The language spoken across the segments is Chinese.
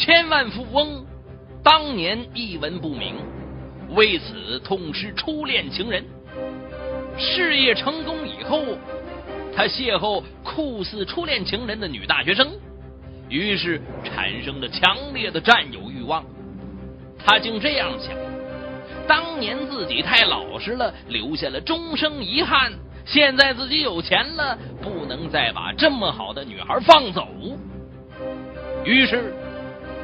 千万富翁当年一文不名，为此痛失初恋情人。事业成功以后，他邂逅酷似初恋情人的女大学生，于是产生了强烈的占有欲望。他竟这样想：当年自己太老实了，留下了终生遗憾。现在自己有钱了，不能再把这么好的女孩放走。于是，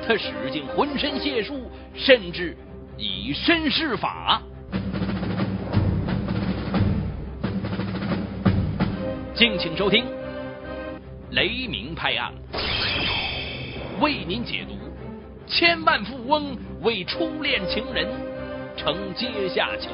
他使尽浑身解数，甚至以身试法。敬请收听《雷鸣拍案》，为您解读：千万富翁为初恋情人成阶下囚。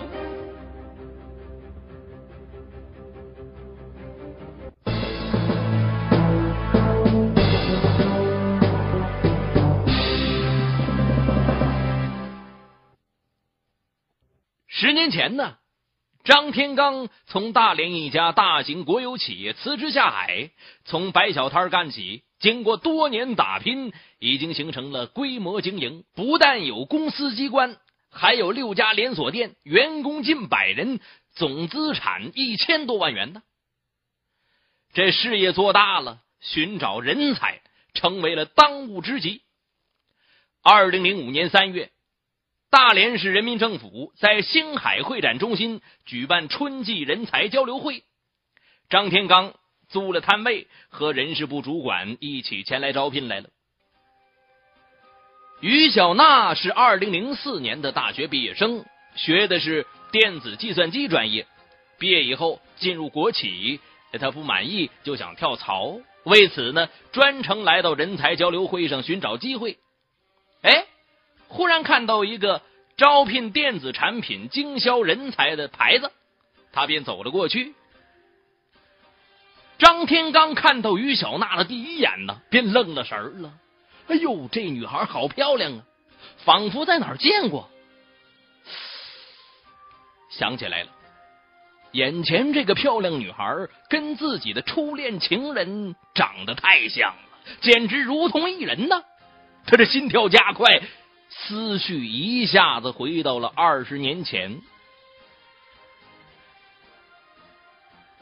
年前呢，张天刚从大连一家大型国有企业辞职下海，从摆小摊干起。经过多年打拼，已经形成了规模经营。不但有公司机关，还有六家连锁店，员工近百人，总资产一千多万元呢。这事业做大了，寻找人才成为了当务之急。二零零五年三月。大连市人民政府在星海会展中心举办春季人才交流会，张天刚租了摊位，和人事部主管一起前来招聘来了。于小娜是二零零四年的大学毕业生，学的是电子计算机专业。毕业以后进入国企，他不满意就想跳槽，为此呢，专程来到人才交流会上寻找机会。哎。忽然看到一个招聘电子产品经销人才的牌子，他便走了过去。张天刚看到于小娜的第一眼呢，便愣了神了。哎呦，这女孩好漂亮啊，仿佛在哪儿见过。想起来了，眼前这个漂亮女孩跟自己的初恋情人长得太像了，简直如同一人呢。他这心跳加快。思绪一下子回到了二十年前。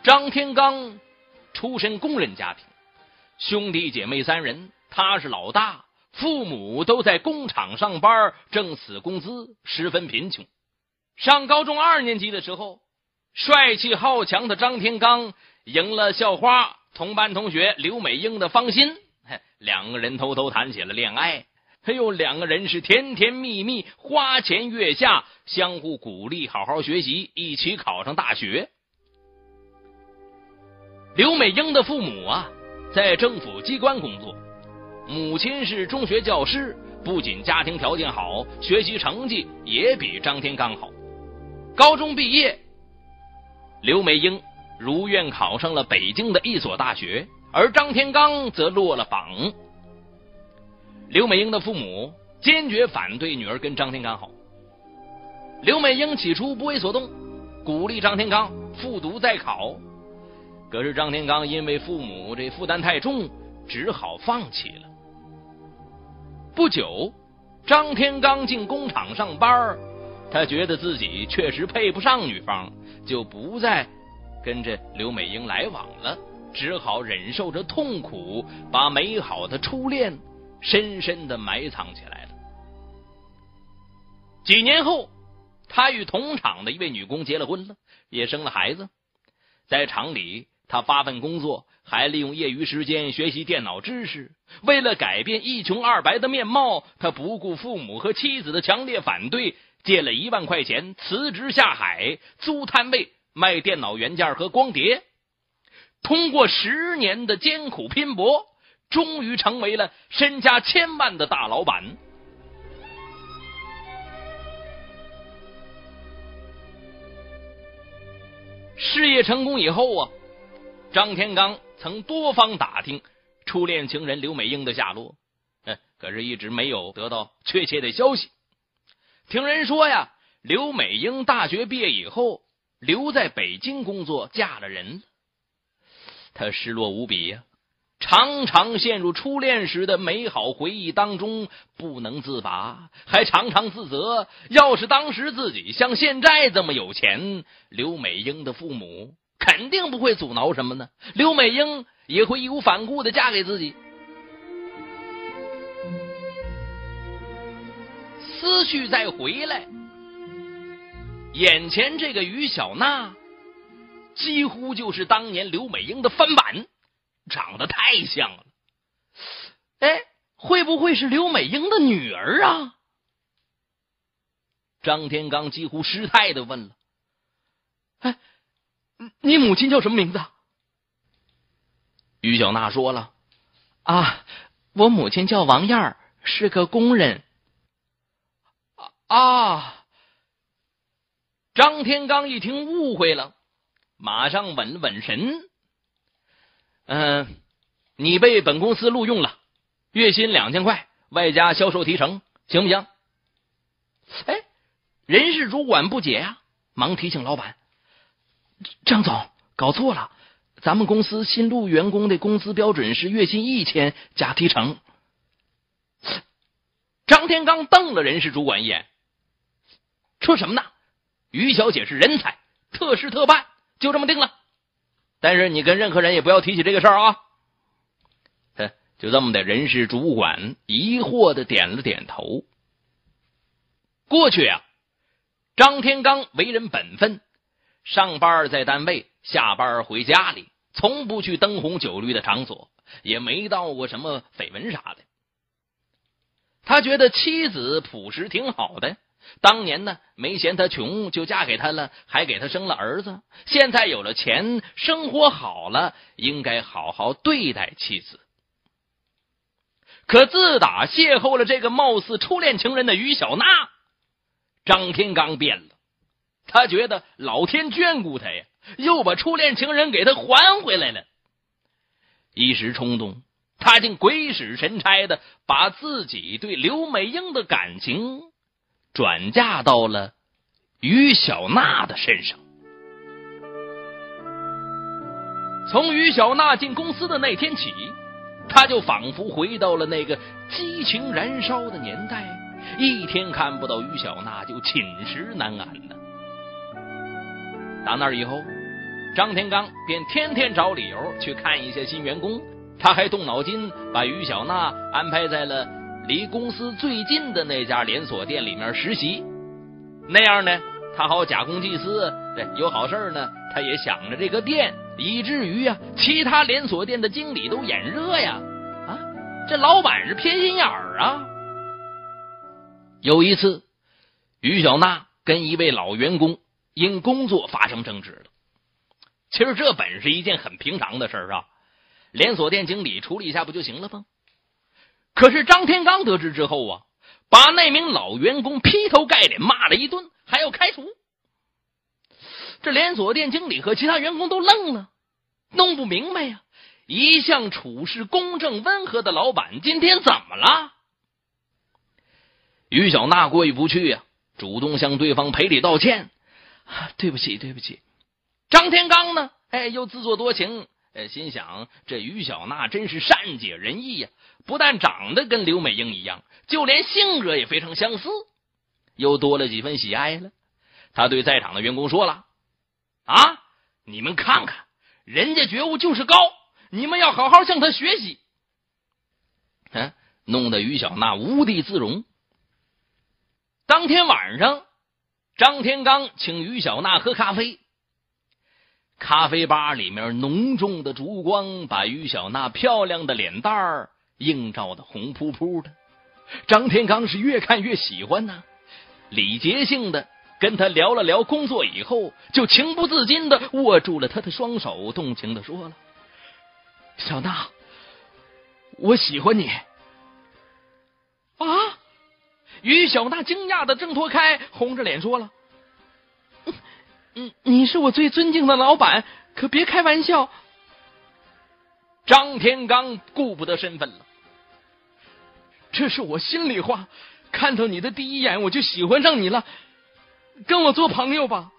张天刚出身工人家庭，兄弟姐妹三人，他是老大，父母都在工厂上班，挣死工资，十分贫穷。上高中二年级的时候，帅气好强的张天刚赢了校花同班同学刘美英的芳心，两个人偷偷谈起了恋爱。哎呦，两个人是甜甜蜜蜜，花前月下，相互鼓励，好好学习，一起考上大学。刘美英的父母啊，在政府机关工作，母亲是中学教师，不仅家庭条件好，学习成绩也比张天刚好。高中毕业，刘美英如愿考上了北京的一所大学，而张天刚则落了榜。刘美英的父母坚决反对女儿跟张天刚好。刘美英起初不为所动，鼓励张天刚复读再考。可是张天刚因为父母这负担太重，只好放弃了。不久，张天刚进工厂上班，他觉得自己确实配不上女方，就不再跟着刘美英来往了，只好忍受着痛苦，把美好的初恋。深深的埋藏起来了。几年后，他与同厂的一位女工结了婚了，也生了孩子。在厂里，他发奋工作，还利用业余时间学习电脑知识。为了改变一穷二白的面貌，他不顾父母和妻子的强烈反对，借了一万块钱辞职下海，租摊位卖电脑元件和光碟。通过十年的艰苦拼搏。终于成为了身家千万的大老板。事业成功以后啊，张天刚曾多方打听初恋情人刘美英的下落，嗯，可是一直没有得到确切的消息。听人说呀，刘美英大学毕业以后留在北京工作，嫁了人。他失落无比呀。常常陷入初恋时的美好回忆当中不能自拔，还常常自责：要是当时自己像现在这么有钱，刘美英的父母肯定不会阻挠什么呢？刘美英也会义无反顾的嫁给自己。思绪再回来，眼前这个于小娜，几乎就是当年刘美英的翻版。长得太像了，哎，会不会是刘美英的女儿啊？张天刚几乎失态的问了：“哎，你母亲叫什么名字？”于小娜说了：“啊，我母亲叫王燕儿，是个工人。”啊！张天刚一听误会了，马上稳了稳神。嗯，你被本公司录用了，月薪两千块，外加销售提成，行不行？哎，人事主管不解呀，忙提醒老板：“张总搞错了，咱们公司新录员工的工资标准是月薪一千加提成。”张天刚瞪了人事主管一眼，说什么呢？于小姐是人才，特事特办，就这么定了。但是你跟任何人也不要提起这个事儿啊！就这么的，人事主管疑惑的点了点头。过去啊，张天刚为人本分，上班在单位，下班回家里，从不去灯红酒绿的场所，也没到过什么绯闻啥的。他觉得妻子朴实挺好的。当年呢，没嫌他穷，就嫁给他了，还给他生了儿子。现在有了钱，生活好了，应该好好对待妻子。可自打邂逅了这个貌似初恋情人的于小娜，张天刚变了。他觉得老天眷顾他呀，又把初恋情人给他还回来了。一时冲动，他竟鬼使神差的把自己对刘美英的感情。转嫁到了于小娜的身上。从于小娜进公司的那天起，他就仿佛回到了那个激情燃烧的年代，一天看不到于小娜就寝食难安呢。打那以后，张天刚便天天找理由去看一些新员工，他还动脑筋把于小娜安排在了。离公司最近的那家连锁店里面实习，那样呢，他好假公济私。对，有好事呢，他也想着这个店，以至于呀，其他连锁店的经理都眼热呀。啊，这老板是偏心眼儿啊。有一次，于小娜跟一位老员工因工作发生争执了。其实这本是一件很平常的事儿啊，连锁店经理处理一下不就行了吗？可是张天刚得知之后啊，把那名老员工劈头盖脸骂了一顿，还要开除。这连锁店经理和其他员工都愣了，弄不明白呀。一向处事公正温和的老板，今天怎么了？于小娜过意不去呀，主动向对方赔礼道歉：“对不起，对不起。”张天刚呢？哎，又自作多情。呃，心想这于小娜真是善解人意呀，不但长得跟刘美英一样，就连性格也非常相似，又多了几分喜爱了。他对在场的员工说了：“啊，你们看看，人家觉悟就是高，你们要好好向他学习。”嗯，弄得于小娜无地自容。当天晚上，张天刚请于小娜喝咖啡。咖啡吧里面浓重的烛光，把于小娜漂亮的脸蛋儿映照的红扑扑的。张天刚是越看越喜欢呐，礼节性的跟他聊了聊工作以后，就情不自禁的握住了他的双手，动情的说了：“小娜，我喜欢你。”啊！于小娜惊讶的挣脱开，红着脸说了。你你是我最尊敬的老板，可别开玩笑。张天刚顾不得身份了，这是我心里话。看到你的第一眼，我就喜欢上你了，跟我做朋友吧。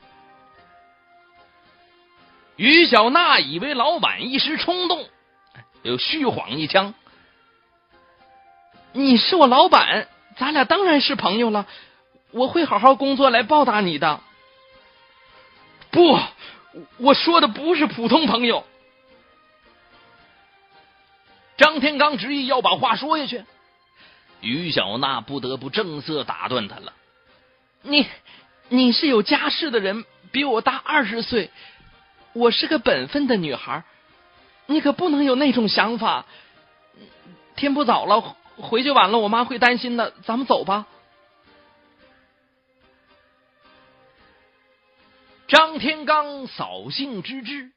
于小娜以为老板一时冲动，又虚晃一枪。你是我老板，咱俩当然是朋友了。我会好好工作来报答你的。不，我说的不是普通朋友。张天刚执意要把话说下去，于小娜不得不正色打断他了：“你，你是有家室的人，比我大二十岁，我是个本分的女孩，你可不能有那种想法。天不早了。”回去晚了，我妈会担心的。咱们走吧。张天刚扫兴之至，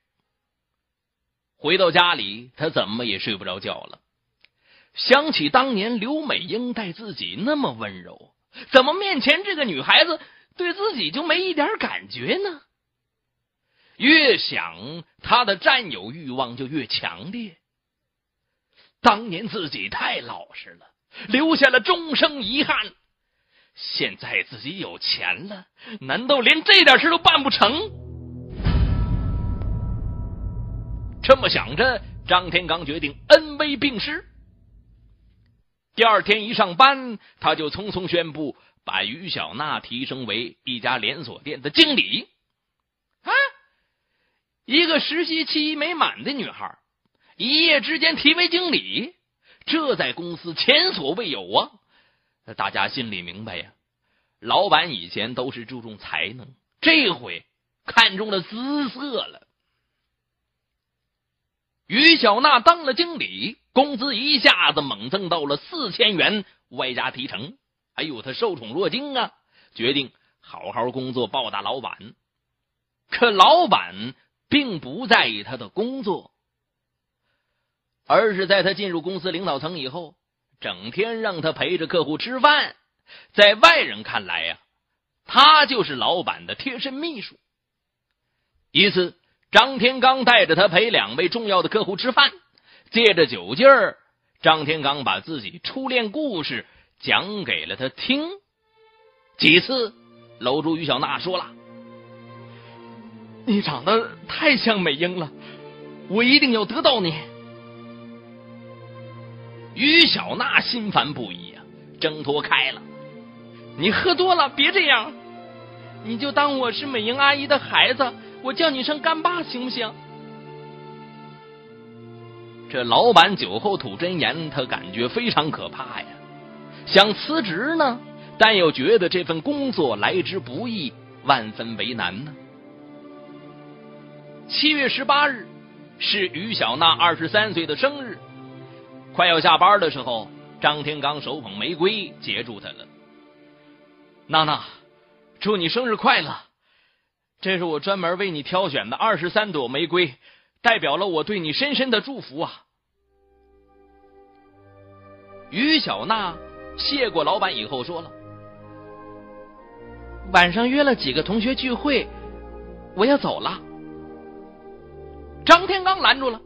回到家里，他怎么也睡不着觉了。想起当年刘美英待自己那么温柔，怎么面前这个女孩子对自己就没一点感觉呢？越想，他的占有欲望就越强烈。当年自己太老实了，留下了终生遗憾。现在自己有钱了，难道连这点事都办不成？这么想着，张天刚决定恩威并施。第二天一上班，他就匆匆宣布把于小娜提升为一家连锁店的经理。啊，一个实习期没满的女孩。一夜之间提为经理，这在公司前所未有啊！大家心里明白呀，老板以前都是注重才能，这回看中了姿色了。于小娜当了经理，工资一下子猛增到了四千元，外加提成。哎呦，他受宠若惊啊！决定好好工作报答老板。可老板并不在意他的工作。而是在他进入公司领导层以后，整天让他陪着客户吃饭，在外人看来呀，他就是老板的贴身秘书。一次，张天刚带着他陪两位重要的客户吃饭，借着酒劲儿，张天刚把自己初恋故事讲给了他听。几次，楼主于小娜说了：“你长得太像美英了，我一定要得到你。”于小娜心烦不已啊，挣脱开了。你喝多了，别这样。你就当我是美英阿姨的孩子，我叫你声干爸行不行？这老板酒后吐真言，他感觉非常可怕呀。想辞职呢，但又觉得这份工作来之不易，万分为难呢。七月十八日是于小娜二十三岁的生日。快要下班的时候，张天刚手捧玫瑰接住他了。娜娜，祝你生日快乐！这是我专门为你挑选的二十三朵玫瑰，代表了我对你深深的祝福啊！于小娜谢过老板以后说了：“晚上约了几个同学聚会，我要走了。”张天刚拦住了。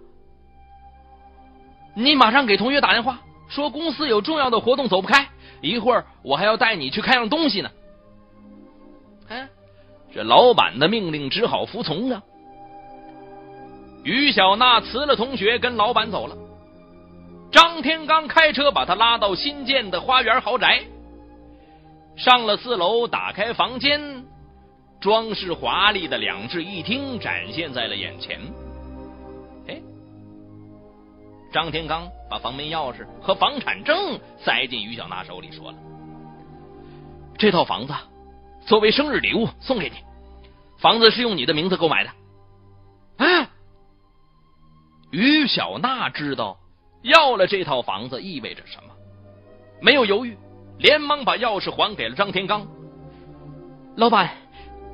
你马上给同学打电话，说公司有重要的活动走不开，一会儿我还要带你去看样东西呢。哎，这老板的命令只好服从啊。于小娜辞了同学，跟老板走了。张天刚开车把他拉到新建的花园豪宅，上了四楼，打开房间，装饰华丽的两室一厅展现在了眼前。张天刚把房门钥匙和房产证塞进于小娜手里，说了：“这套房子作为生日礼物送给你，房子是用你的名字购买的。”啊！于小娜知道要了这套房子意味着什么，没有犹豫，连忙把钥匙还给了张天刚。老板，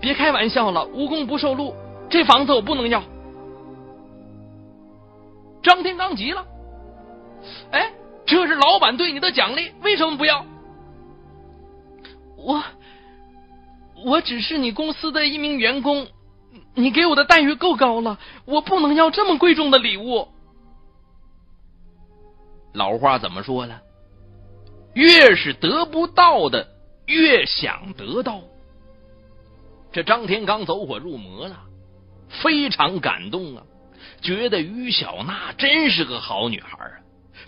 别开玩笑了，无功不受禄，这房子我不能要。张天刚急了，哎，这是老板对你的奖励，为什么不要？我，我只是你公司的一名员工，你给我的待遇够高了，我不能要这么贵重的礼物。老话怎么说呢？越是得不到的，越想得到。这张天刚走火入魔了，非常感动啊。觉得于小娜真是个好女孩啊，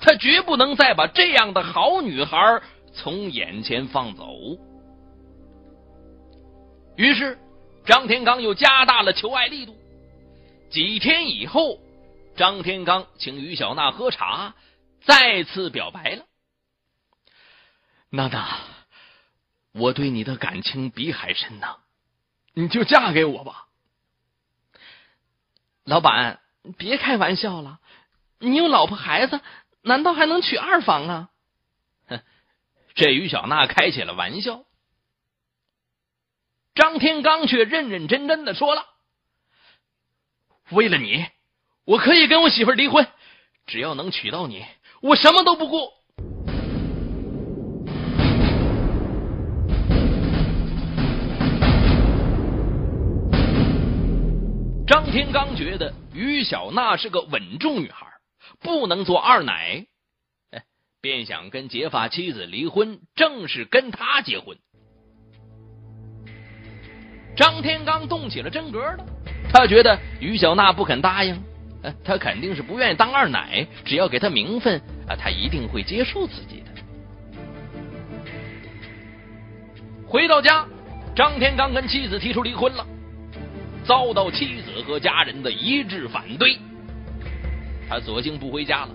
他绝不能再把这样的好女孩从眼前放走。于是，张天刚又加大了求爱力度。几天以后，张天刚请于小娜喝茶，再次表白了。娜娜，我对你的感情比海深呐，你就嫁给我吧。老板，别开玩笑了，你有老婆孩子，难道还能娶二房啊？哼，这于小娜开起了玩笑。张天刚却认认真真的说了：“为了你，我可以跟我媳妇离婚，只要能娶到你，我什么都不顾。”张天刚觉得于小娜是个稳重女孩，不能做二奶，哎，便想跟结发妻子离婚，正式跟他结婚。张天刚动起了真格了，他觉得于小娜不肯答应，他肯定是不愿意当二奶，只要给他名分，啊，他一定会接受自己的。回到家，张天刚跟妻子提出离婚了。遭到妻子和家人的一致反对，他索性不回家了。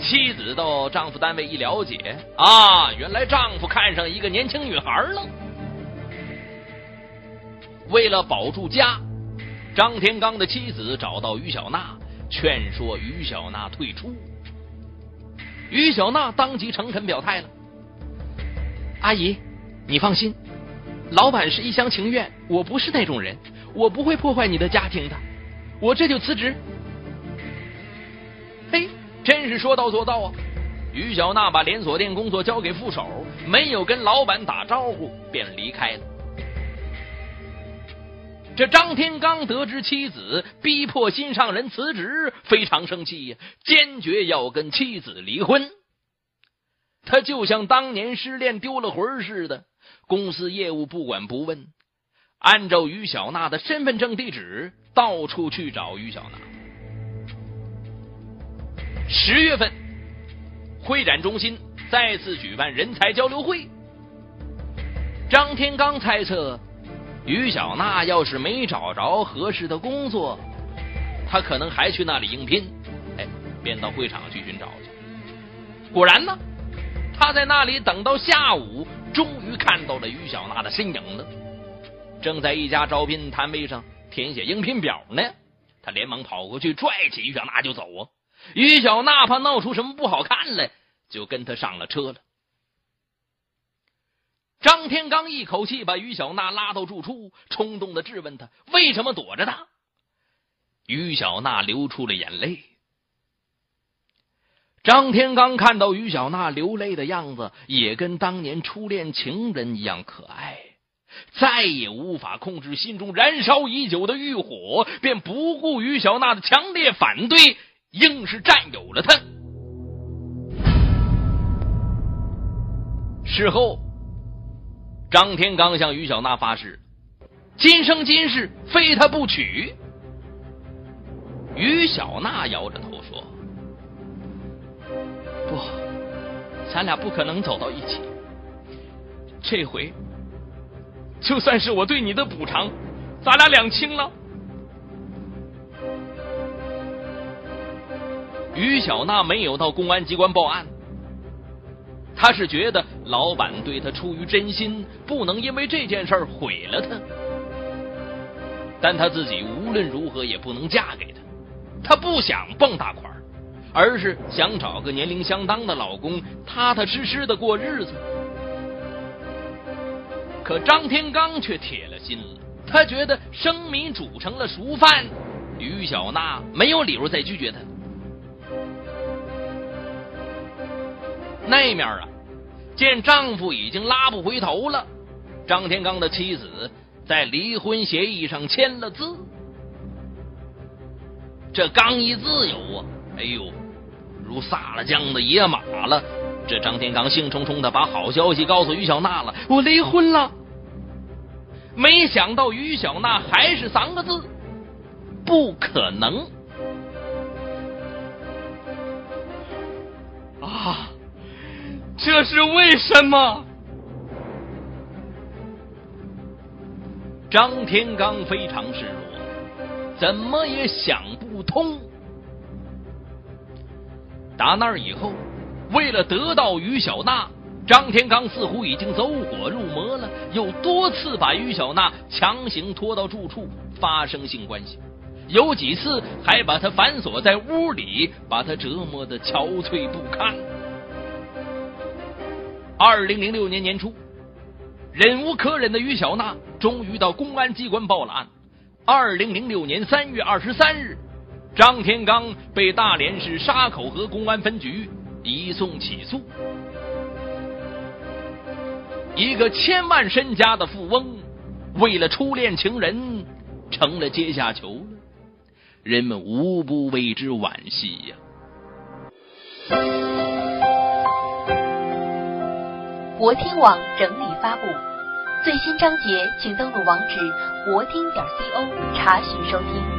妻子到丈夫单位一了解，啊，原来丈夫看上一个年轻女孩了。为了保住家，张天刚的妻子找到于小娜，劝说于小娜退出。于小娜当即诚恳表态了：“阿姨，你放心，老板是一厢情愿，我不是那种人。”我不会破坏你的家庭的，我这就辞职。嘿，真是说到做到啊！于小娜把连锁店工作交给副手，没有跟老板打招呼便离开了。这张天刚得知妻子逼迫心上人辞职，非常生气呀，坚决要跟妻子离婚。他就像当年失恋丢了魂似的，公司业务不管不问。按照于小娜的身份证地址，到处去找于小娜。十月份，会展中心再次举办人才交流会。张天刚猜测，于小娜要是没找着合适的工作，他可能还去那里应聘。哎，便到会场去寻找去。果然呢，他在那里等到下午，终于看到了于小娜的身影了。正在一家招聘摊位上填写应聘表呢，他连忙跑过去拽起于小娜就走啊！于小娜怕闹出什么不好看来，就跟他上了车了。张天刚一口气把于小娜拉到住处，冲动的质问他为什么躲着他。于小娜流出了眼泪。张天刚看到于小娜流泪的样子，也跟当年初恋情人一样可爱。再也无法控制心中燃烧已久的欲火，便不顾于小娜的强烈反对，硬是占有了她。事后，张天刚向于小娜发誓，今生今世非他不娶。于小娜摇着头说：“不，咱俩不可能走到一起。这回。”就算是我对你的补偿，咱俩两清了。于小娜没有到公安机关报案，她是觉得老板对她出于真心，不能因为这件事毁了她。但她自己无论如何也不能嫁给他，她不想傍大款，而是想找个年龄相当的老公，踏踏实实的过日子。可张天刚却铁了心了，他觉得生米煮成了熟饭，于小娜没有理由再拒绝他。那面啊，见丈夫已经拉不回头了，张天刚的妻子在离婚协议上签了字。这刚一自由啊，哎呦，如撒了浆的野马了。这张天刚兴冲冲的把好消息告诉于小娜了。我离婚了没想到于小娜还是三个字不可能。啊这是为什么？张天刚非常失落怎么也想不通。打那以后为了得到于小娜，张天刚似乎已经走火入魔了，又多次把于小娜强行拖到住处发生性关系，有几次还把她反锁在屋里，把她折磨的憔悴不堪。二零零六年年初。忍无可忍的于小娜终于到公安机关报了案。二零零六年三月二十三日，张天刚被大连市沙口河公安分局移送起诉。一个千万身家的富翁，为了初恋情人成了阶下囚，人们无不为之惋惜呀。国听网整理发布最新章节，请登录网址国听点 co 查询收听。